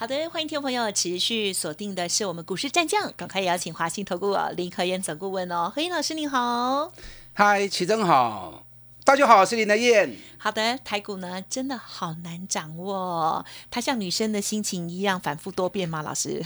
好的，欢迎听众朋友持续锁定的是我们股市战将，赶快邀请华兴投顾林和燕总顾问哦，何燕老师您好，嗨，齐真好，大家好，我是林德燕。好的，台股呢真的好难掌握、哦，它像女生的心情一样反复多变吗？老师，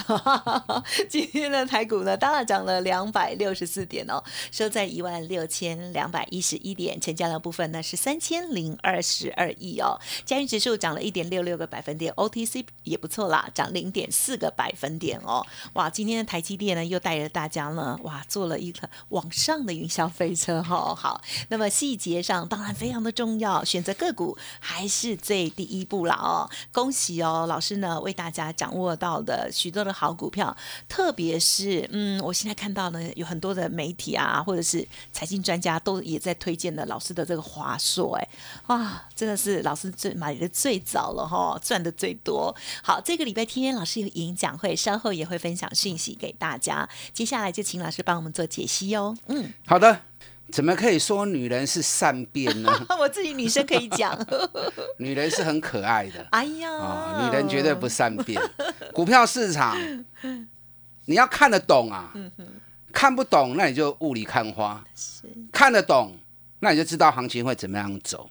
今天的台股呢，当然涨了两百六十四点哦，收在一万六千两百一十一点，成交量部分呢是三千零二十二亿哦，加元指数涨了一点六六个百分点，OTC 也不错啦，涨零点四个百分点哦，哇，今天的台积电呢又带着大家呢，哇，做了一个往上的云霄飞车哈、哦，好，那么细节上当然非常的重要，选择个股还是最第一步啦哦，恭喜哦，老师呢为大家掌握到的许多的好股票，特别是嗯，我现在看到呢有很多的媒体啊，或者是财经专家都也在推荐的老师的这个华硕，哎，哇，真的是老师最买的最早了哈，赚的最多。好，这个礼拜天老师有演讲会，稍后也会分享讯息给大家。接下来就请老师帮我们做解析哦。嗯，好的，怎么可以说女人是善变呢？我自己女生可以讲。女人是很可爱的哎呀，啊、女人绝对不善变。股票市场，你要看得懂啊，看不懂那你就雾里看花；看得懂，那你就知道行情会怎么样走。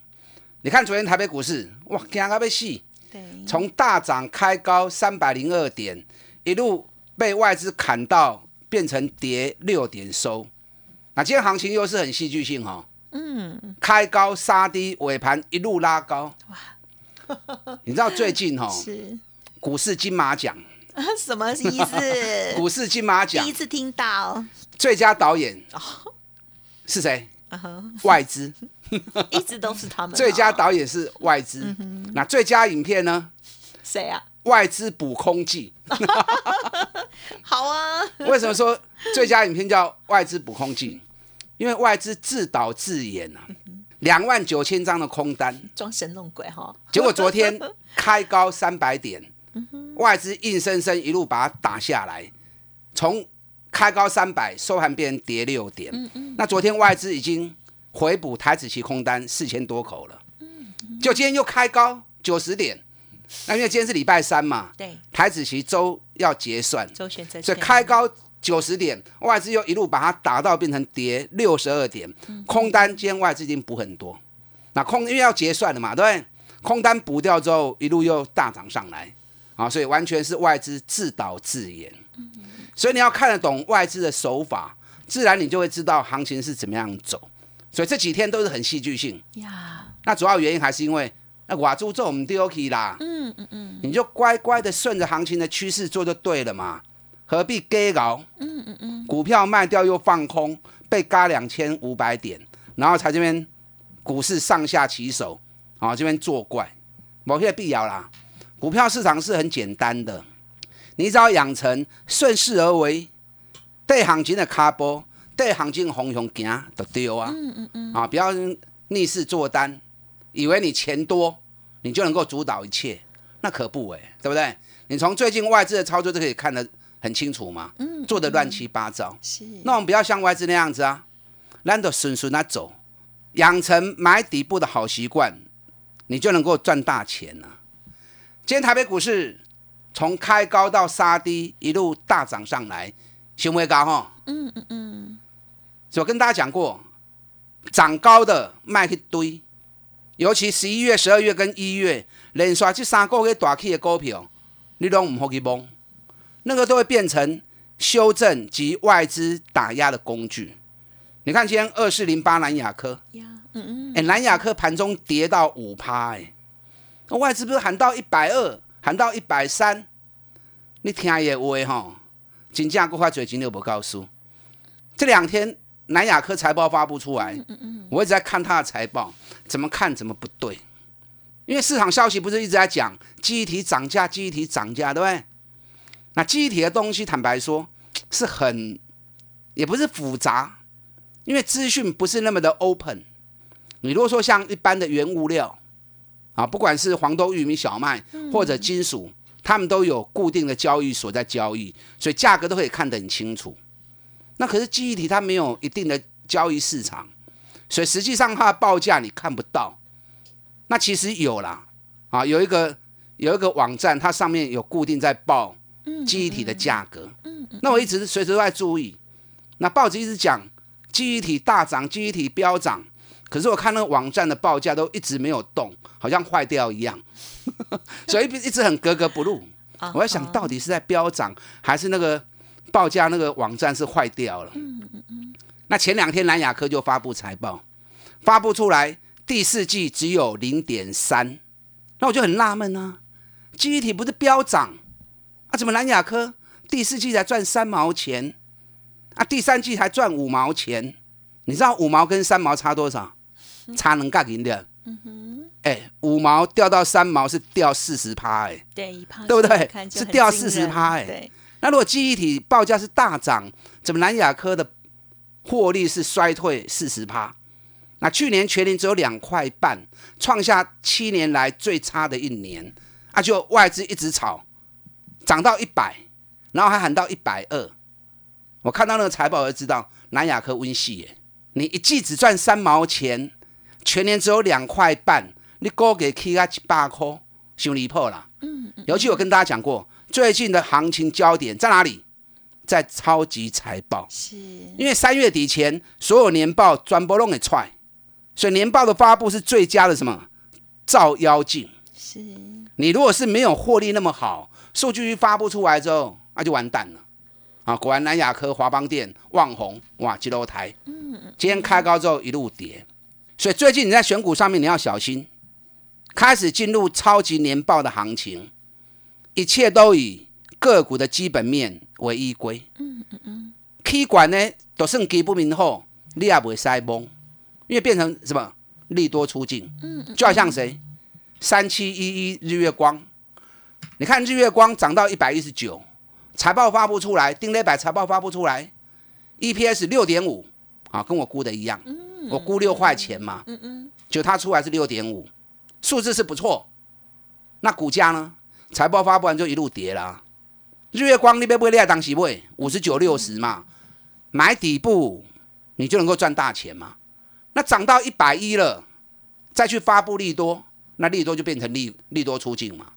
你看昨天台北股市，哇，惊到要死，对，从大涨开高三百零二点，一路被外资砍到变成跌六点收。那今天行情又是很戏剧性哦，嗯，开高杀低，尾盘一路拉高。哇 你知道最近哦，是股市金马奖，什么意思？股市金马奖第一次听到，最佳导演是谁？外资。一直都是他们哦。最佳导演是外资。那最佳影片呢？谁啊？外资补空记。好啊，为什么说最佳影片叫外资补空记？因为外资自导自演啊，两万九千张的空单，装神弄鬼哈。结果昨天开高三百点，外资硬生生一路把它打下来，从开高三百收盘变跌六点。那昨天外资已经回补台子期空单四千多口了，就今天又开高九十点。那因为今天是礼拜三嘛，对，台子期周要结算，周选择所以权开高九十点，外资又一路把它打到变成跌六十二点，空单今天外资已经补很多，那空因为要结算了嘛，对不对？空单补掉之后，一路又大涨上来，啊，所以完全是外资自导自演，所以你要看得懂外资的手法，自然你就会知道行情是怎么样走。所以这几天都是很戏剧性，呀，那主要原因还是因为那瓦猪做我们丢弃啦，嗯嗯嗯。你就乖乖的顺着行情的趋势做就对了嘛，何必给搞？嗯嗯嗯，股票卖掉又放空，被嘎两千五百点，然后才这边股市上下起手，啊，这边作怪，某些必要啦。股票市场是很简单的，你只要养成顺势而为，对行情的卡波，对行情的方向行就对啊。嗯嗯嗯，啊，不要逆势做单，以为你钱多，你就能够主导一切，那可不哎、对不对？你从最近外资的操作就可以看得很清楚嘛，嗯做的乱七八糟。是，那我们不要像外资那样子啊，懒得顺顺那走，养成买底部的好习惯，你就能够赚大钱了、今天台北股市从开高到杀低，一路大涨上来，行为高哈。嗯嗯嗯，所以我跟大家讲过，涨高的卖一堆，尤其十一月、十二月跟一月连续这三个月大起的股票，你都唔好去摸，那个都会变成修正及外资打压的工具。你看今天二四零八南亚科，嗯嗯，哎、南亚科盘中跌到五趴，哎，那外资不是喊到一百二，喊到一百三，你听也话吼，金价过快嘴钱都无告诉。这两天南亚科财报发布出来，我一直在看它的财报，怎么看怎么不对，因为市场消息不是一直在讲记忆体涨价，记忆体涨价，对不对？那记忆体的东西，坦白说 是很，也不是复杂，因为资讯不是那么的 open。你如果说像一般的原物料啊，不管是黄豆、玉米、小麦或者金属，他们都有固定的交易所在交易，所以价格都可以看得很清楚。那可是记忆体它没有一定的交易市场，所以实际上它的报价你看不到。那其实有啦，啊，有一个有一个网站，它上面有固定在报记忆体的价格。嗯那我一直随时都在注意。那报纸一直讲记忆体大涨，记忆体飙涨，可是我看那个网站的报价都一直没有动，好像坏掉一样，所以一直很格格不入。我在想到底是在飙涨，还是那个报价那个网站是坏掉了嗯嗯？那前两天蓝雅科就发布财报，发布出来第四季只有零点三，那我就很纳闷啊，记忆体不是飙涨啊，怎么蓝雅科第四季才赚三毛钱啊，第三季才赚五毛钱？你知道五毛跟三毛差多少？差能干零的。嗯哼，哎，五毛掉到三毛是掉四十趴，哎，对，一趴对不对？是掉四十趴，哎。那如果记忆体报价是大涨，怎么蓝雅科的获利是衰退四十趴？那去年全年只有两块半，创下七年来最差的一年。啊，就外资一直炒，涨到一百，然后还喊到一百二。我看到那个财报我就知道，南亚科温系耶，你一季只赚三毛钱。全年只有两块半，你高给 K 啊一百块，太离谱了。嗯嗯。尤其我跟大家讲过，最近的行情焦点在哪里？在超级财报。是。因为三月底前，所有年报全部弄给踹，所以年报的发布是最佳的什么？照妖镜。是。你如果是没有获利那么好，数据一发布出来之后，那就完蛋了。啊，果然南亚科、华邦电、旺宏，哇，几楼台。嗯嗯。今天开高之后一路跌。所以最近你在选股上面你要小心，开始进入超级年报的行情，一切都以个股的基本面为依归。嗯嗯嗯。K 管呢都剩基不明后，你也不会塞崩，因为变成什么利多出境。嗯嗯。就好像谁，三七一一日月光，你看日月光涨到一百一十九，财报发布出来，定力百财报发布出来，EPS 六点五，啊，跟我估的一样。我估六块钱嘛，嗯嗯，就它出来是六点五，数字是不错。那股价呢？财报发布完就一路跌啦。日月光那边不会厉害，当时会五十九六十嘛，买底部你就能够赚大钱嘛。那涨到一百一了，再去发布利多，那利多就变成利利多出境嘛。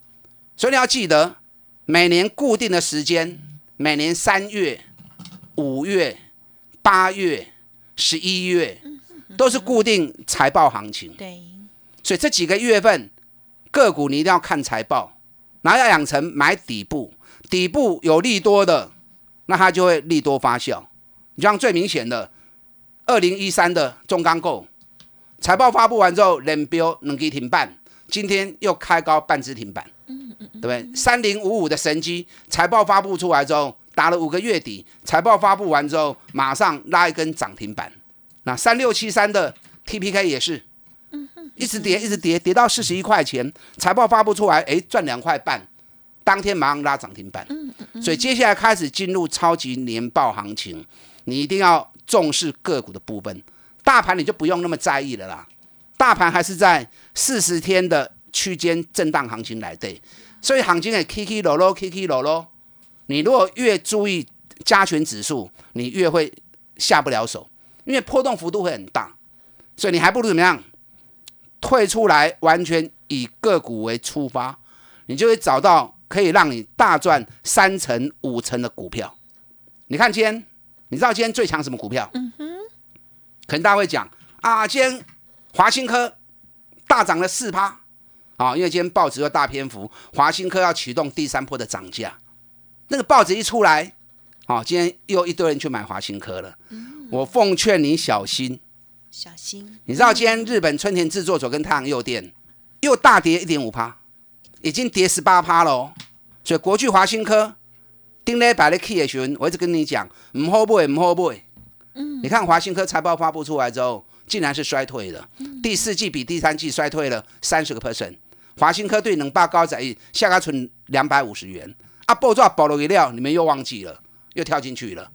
所以你要记得，每年固定的时间，每年三月、五月、八月、十一月。都是固定财报行情，对，所以这几个月份个股你一定要看财报，然后要养成买底部，底部有利多的，那它就会利多发酵。你像最明显的二零一三的中钢构，财报发布完之后连标能给停半，今天又开高半只停板，嗯嗯对不对？三零五五的神机财报发布出来之后打了五个月底，财报发布完之后马上拉一根涨停板。那三六七三的 T P K 也是，一直跌，一直跌，跌到四十一块钱，财报发布出来，哎，赚两块半，当天马上拉涨停板。所以接下来开始进入超级年报行情，你一定要重视个股的部分，大盘你就不用那么在意了啦。大盘还是在四十天的区间震荡行情来对，所以行情也 K K 落落，K K 落落。你如果越注意加权指数，你越会下不了手。因为波动幅度会很大，所以你还不如怎么样？退出来，完全以个股为出发，你就会找到可以让你大赚三成、五成的股票。你看今天，你知道今天最强什么股票？嗯哼。可能大家会讲啊，今天华新科大涨了四趴啊，因为今天报纸有大篇幅，华新科要启动第三波的涨价。那个报纸一出来，啊，今天又一堆人去买华新科了。我奉劝你小心，小心！你知道今天日本春田制作所跟太阳诱电又大跌一点五趴，已经跌十八趴了。所以国巨华新科丁磊百的 K 也询，我一直跟你讲，唔好买，唔好买。嗯，你看华新科财报发布出来之后，竟然是衰退的，第四季比第三季衰退了三十个 percent。华新科对能霸高仔下个存两百五十元，啊，爆炸保了一料，你们又忘记了，又跳进去了。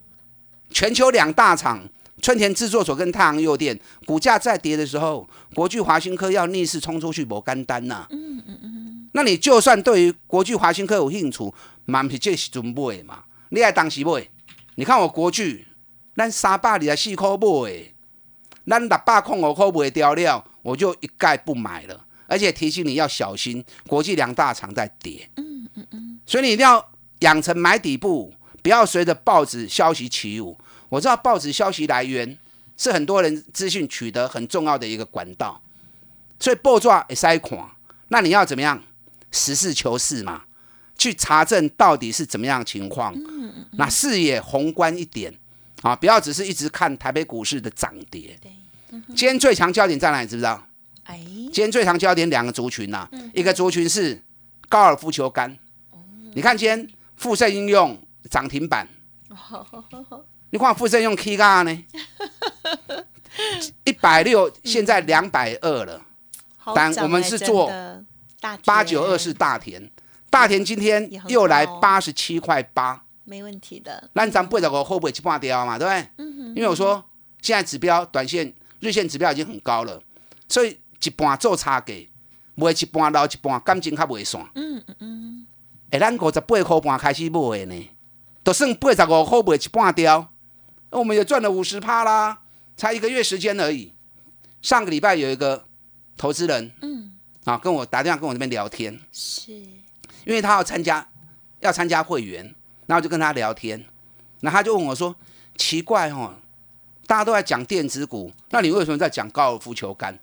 全球两大厂春田制作所跟太阳诱电股价在跌的时候，国巨华新科要逆势冲出去，某干单呐。嗯嗯嗯。那你就算对于国巨华新科有兴趣，蛮是这时阵买嘛？你爱当时买？你看我国巨，咱三百二十四块买，咱六百空五块卖掉了，我就一概不买了。而且提醒你要小心，国际两大厂在跌。嗯嗯嗯。所以你一定要养成买底部，不要随着报纸消息起舞。我知道报纸消息来源是很多人资讯取得很重要的一个管道，所以报纸也塞款。那你要怎么样实事求是嘛？去查证到底是怎么样情况？那视野宏观一点啊，不要只是一直看台北股市的涨跌。今天最强焦点在哪里？知不知道？哎，今天最常焦点两个族群呐，一个族群是高尔夫球杆。你看今天富盛应用涨停板。你看富盛用 K 杠呢，一百六，现在两百二了。但我们是做八九二是大田，大田今天又来八十七块八，没问题的。那咱八十五会不会去半掉嘛？对不对？因为我说现在指标短线、日线指标已经很高了，所以一半做差价，卖一半留一半，感情较袂散。嗯嗯嗯。哎，咱五十八块半开始买呢，就算八十五块卖一半掉。我们也赚了五十趴啦，才一个月时间而已。上个礼拜有一个投资人，嗯，啊，跟我打电话跟我这边聊天，是，因为他要参加要参加会员，然后就跟他聊天，那他就问我说：“奇怪哦，大家都在讲电子股，那你为什么在讲高尔夫球杆？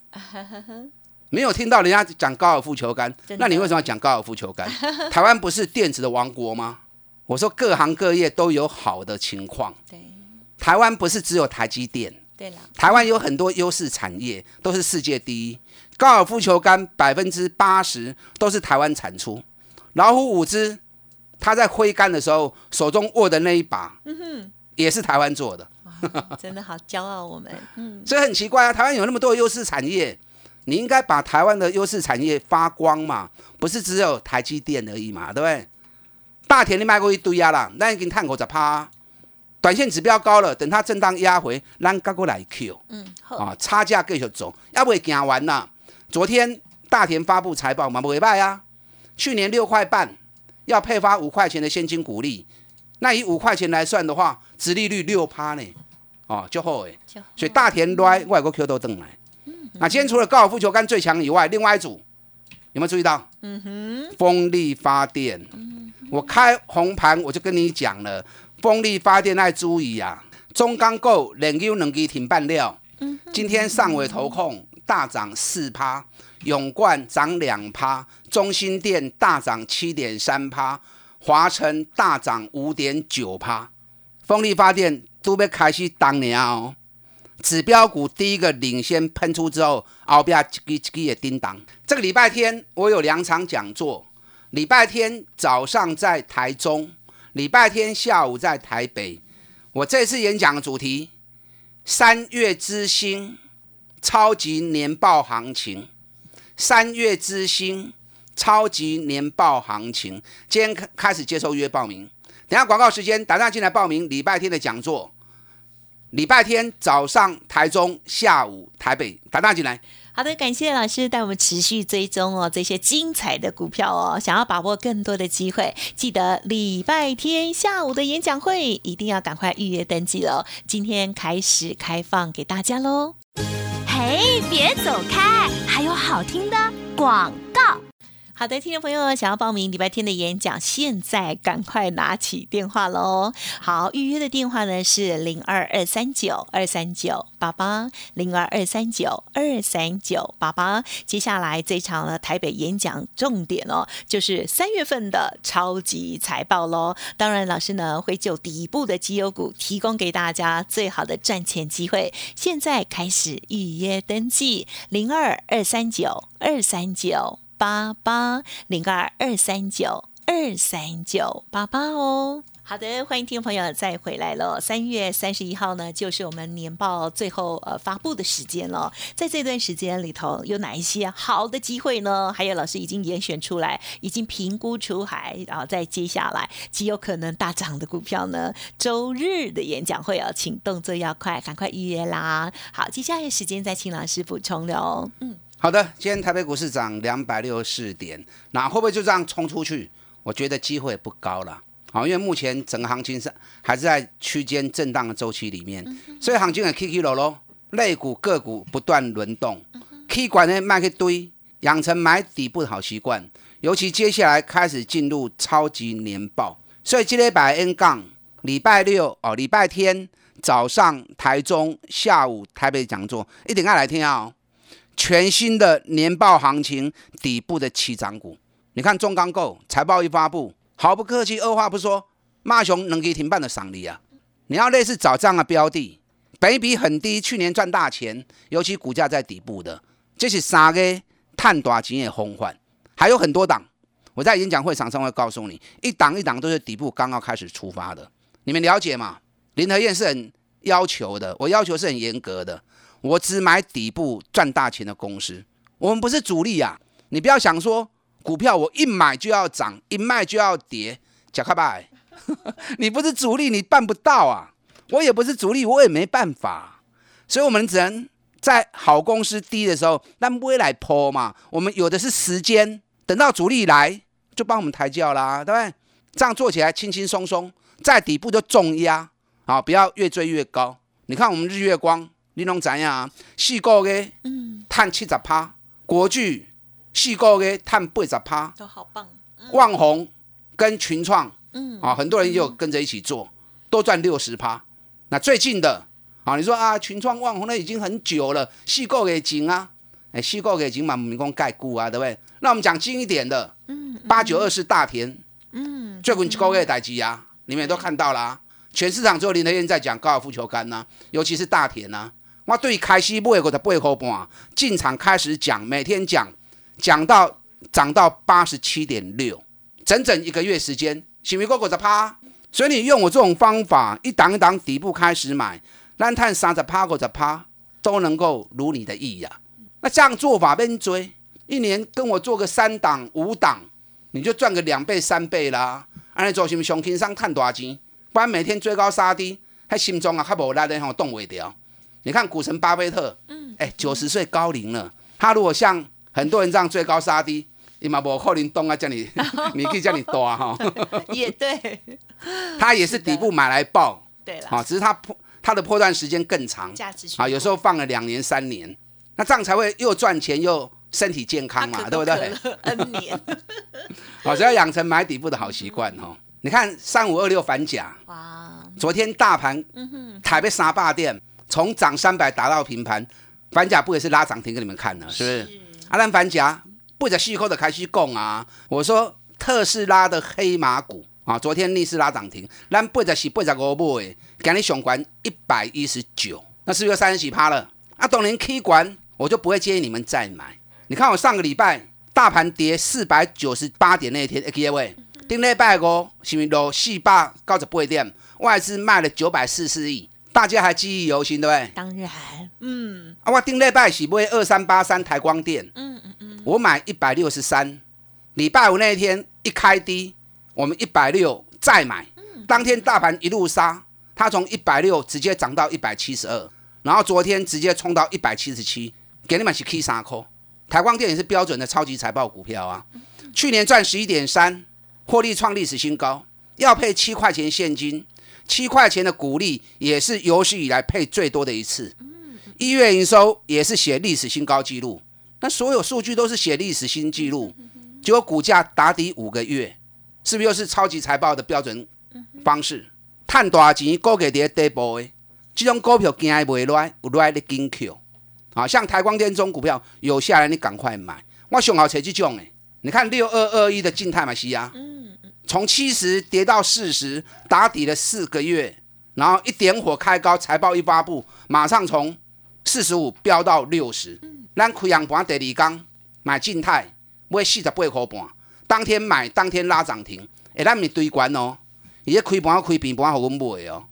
没有听到人家讲高尔夫球杆，那你为什么要讲高尔夫球杆？台湾不是电子的王国吗？”我说：“各行各业都有好的情况。”对。台湾不是只有台积电，对了，台湾有很多优势产业，都是世界第一。高尔夫球杆百分之八十都是台湾产出。老虎五只，他在挥杆的时候手中握的那一把，嗯哼，也是台湾做的。真的好骄傲，我们。嗯，所以很奇怪啊，台湾有那么多优势产业，你应该把台湾的优势产业发光嘛，不是只有台积电而已嘛，对不对？大田你卖过一堆啊啦，那已经探口在趴。短线指标高了，等它震荡压回，咱赶过来 Q。嗯，好啊，差价继续走，要不会行完呐。昨天大田发布财报嘛，不会败啊。去年六块半要配发五块钱的现金股利，那以五块钱来算的话，殖利率六趴呢，哦，就好诶。所以大田来外国 Q 都登来。那今天除了高尔夫球杆最强以外，另外一组有没有注意到？嗯哼，风力发电。我开红盘我就跟你讲了。风力发电爱注意啊！中钢构连优两支停半料，今天上尾投控大涨四趴，永冠涨两趴，中心电大涨七点三趴，华晨大涨五点九趴。风力发电都要开始当年哦，指标股第一个领先喷出之后，后边一支一支的叮当。这个礼拜天我有两场讲座，礼拜天早上在台中。礼拜天下午在台北，我这次演讲的主题：三月之星超级年报行情。三月之星超级年报行情，今天开开始接受约报名。等下广告时间，打电话进来报名礼拜天的讲座。礼拜天早上台中，下午台北，打电话进来。好的，感谢老师带我们持续追踪哦这些精彩的股票哦。想要把握更多的机会，记得礼拜天下午的演讲会一定要赶快预约登记喽。今天开始开放给大家喽。嘿，别走开，还有好听的广告。好的，听众朋友，想要报名礼拜天的演讲，现在赶快拿起电话喽！好，预约的电话呢是零二二三九二三九八八零二二三九二三九八八。接下来这场呢台北演讲重点哦，就是三月份的超级财报喽。当然，老师呢会就底部的绩优股提供给大家最好的赚钱机会。现在开始预约登记，零二二三九二三九。八八零二二三九二三九八八哦。好的，欢迎听众朋友再回来了。三月三十一号呢，就是我们年报最后呃发布的时间了。在这段时间里头，有哪一些好的机会呢？还有老师已经严选出来，已经评估出海，然后再接下来极有可能大涨的股票呢？周日的演讲会啊，请动作要快，赶快预约啦。好，接下来时间再请老师补充喽。嗯，好的，今天台北股市涨两百六十四点，那会不会就这样冲出去？我觉得机会不高了。好，因为目前整个行情是还是在区间震荡的周期里面，所以行情的起起落落，类股个股不断轮动，K 管呢卖一堆，养成买底部的好习惯。尤其接下来开始进入超级年报，所以今天百 N 杠礼拜六哦，礼拜天早上台中，下午台北讲座，一定要来听啊！全新的年报行情，底部的起涨股，你看中钢构财报一发布。毫不客气，二话不说，骂熊能给停办的赏励啊！你要类似找这样的标的，本比很低，去年赚大钱，尤其股价在底部的，这是三个探短钱的风范。还有很多档，我在演讲会场上会告诉你，一档一档都是底部刚刚开始出发的，你们了解吗？林和燕是很要求的，我要求是很严格的，我只买底部赚大钱的公司，我们不是主力啊！你不要想说。股票我一买就要涨，一卖就要跌，假开拜，你不是主力，你办不到啊！我也不是主力，我也没办法，所以我们只能在好公司低的时候，那未来抛嘛。我们有的是时间，等到主力来就帮我们抬轿啦，对不对？这样做起来轻轻松松，在底部就重压，好，不要越追越高。你看我们日月光，你拢怎样？四个月，嗯，探七十趴，国巨。四个月探八十趴，都好棒。旺宏跟群创，嗯啊，很多人就跟着一起做，都赚六十趴。那最近的啊，你说啊，群创、旺宏那已经很久了，四个月前啊，哎，四个月前嘛，民工盖股啊，对不对？那我们讲近一点的，嗯，八九二是大田，嗯，最近几个月代志啊，你们也都看到了，全市场只有林德燕在讲高尔夫球杆呐，尤其是大田呐。我对开西买过的八块半进场开始讲，每天讲。讲到涨到八十七点六，整整一个月时间，行不过过十趴。所以你用我这种方法，一档一档底部开始买，烂探三十趴或者趴，都能够如你的意呀。那这样做法边追，一年跟我做个三档五档，你就赚个两倍三倍啦。安尼做是不上轻松赚大钱？不然每天追高杀低，还心中啊还无力的吼动未掉。你看股神巴菲特，嗯，哎，九十岁高龄了，他如果像很多人这样追高杀低，你嘛无可能动啊，叫你，你可以叫你多哈。也对，他也是底部买来爆，对了，啊，只是他破他的破断时间更长，价值啊，有时候放了两年三年，那这样才会又赚钱又身体健康嘛，对不对？N 年，好，只要养成买底部的好习惯哈。你看三五二六反甲，哇，昨天大盘，嗯哼，台北沙霸店从涨三百打到平盘，反甲不也是拉涨停给你们看呢？是不是？阿兰反甲不着细口的开始供啊！我说特斯拉的黑马股啊，昨天逆势拉涨停，咱不着是不着五买，今日上管一百一十九，那是不是三十几趴了？啊，等您 K 管，我就不会建议你们再买。你看我上个礼拜大盘跌四百九十八点那天各位顶礼拜五是不是落四百九十八点？外资卖了九百四十四亿。大家还记忆犹新，对不对？当然，嗯。啊，我顶礼拜是买二三八三台光电，嗯嗯嗯，我买一百六十三。礼拜五那一天一开低，我们一百六再买，当天大盘一路杀，它从一百六直接涨到一百七十二，然后昨天直接冲到一百七十七，给你们是 K 三颗。台光电也是标准的超级财报股票啊，去年赚十一点三，获利创历史新高，要配七块钱现金。七块钱的股利也是有史以来配最多的一次，一月营收也是写历史新高纪录，那所有数据都是写历史新纪录，结果股价打底五个月，是不是又是超级财报的标准方式？赚大钱股给跌跌波的，这种股票惊不来，有来的紧 Q，啊，像台光电中股票有下来，你赶快买，我上好找这种诶，你看六二二一的静态嘛西亚。从七十跌到四十，打底了四个月，然后一点火开高，财报一发布，马上从四十五飙到六十。咱开阳盘第二天买静态，买四十八块半，当天买当天拉涨停，哎，咱咪堆关哦。伊咧开盘开平盘互阮买哦，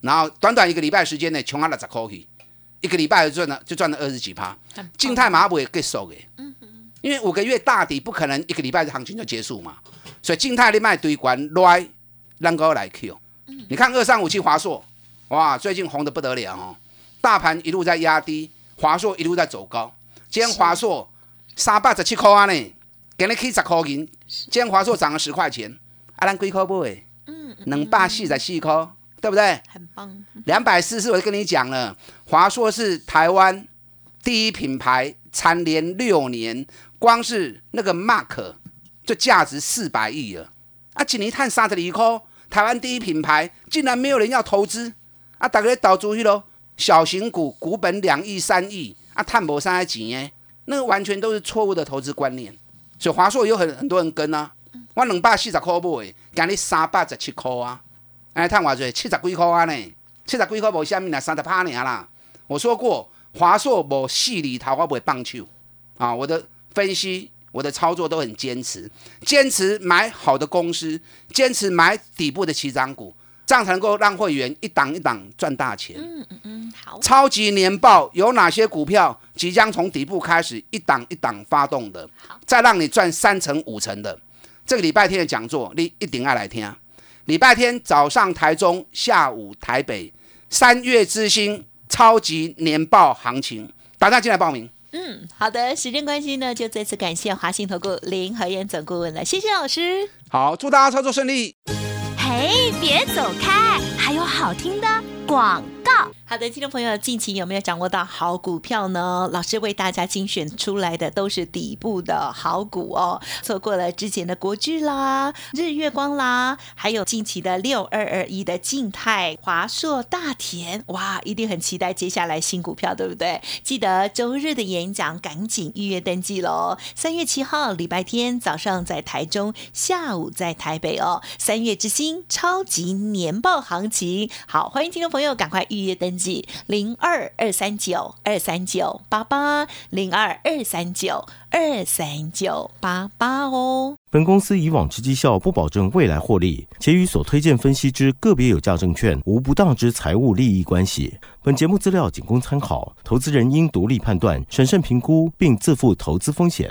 然后短短一个礼拜时间内，冲啊六十块去，一个礼拜就赚了就赚了二十几趴。静态马不会结束的，因为五个月大底不可能一个礼拜的行情就结束嘛，所以静态你卖堆关来，让高来 Q。你看二三五七华硕，哇，最近红的不得了哦，大盘一路在压低，华硕一路在走高。今天华硕三百十七块啊呢，给你 K 十块银。今天华硕涨了十块钱，啊，咱几块买？嗯，两百四十四块，对不对？很棒。两百四十，我就跟你讲了，华硕是台湾第一品牌，蝉联六年，光是那个 Mark 就价值四百亿了。啊，一年赚三十二块，台湾第一品牌竟然没有人要投资，啊，大家倒注去咯，小型股股本两亿三亿，啊，探博三几耶，那个完全都是错误的投资观念。所以华硕有很很多人跟啊，我两百四十块买，今日三百十七块啊，哎，探偌济七十几块啊呢，七十几块无虾米啦，三十趴尔啦。我说过，华硕无细里头我不会棒球啊，我的分析。我的操作都很坚持，坚持买好的公司，坚持买底部的起涨股，这样才能够让会员一档一档赚大钱。嗯嗯嗯，好。超级年报有哪些股票即将从底部开始一档一档发动的？再让你赚三成五成的。这个礼拜天的讲座你一定要来听。礼拜天早上台中，下午台北，三月之星超级年报行情，大家进来报名。嗯，好的，时间关系呢，就再次感谢华信投顾林和燕总顾问了，谢谢老师。好，祝大家操作顺利。嘿，别走开，还有好听的广告。好的，听众朋友，近期有没有掌握到好股票呢？老师为大家精选出来的都是底部的好股哦。错过了之前的国巨啦、日月光啦，还有近期的六二二一的静态、华硕、大田，哇，一定很期待接下来新股票，对不对？记得周日的演讲赶紧预约登记喽。三月七号礼拜天早上在台中，下午在台北哦。三月之星超级年报行情，好，欢迎听众朋友赶快预约登记。零二二三九二三九八八零二二三九二三九八八哦。本公司以往之绩效不保证未来获利，且与所推荐分析之个别有价证券无不当之财务利益关系。本节目资料仅供参考，投资人应独立判断、审慎评估，并自负投资风险。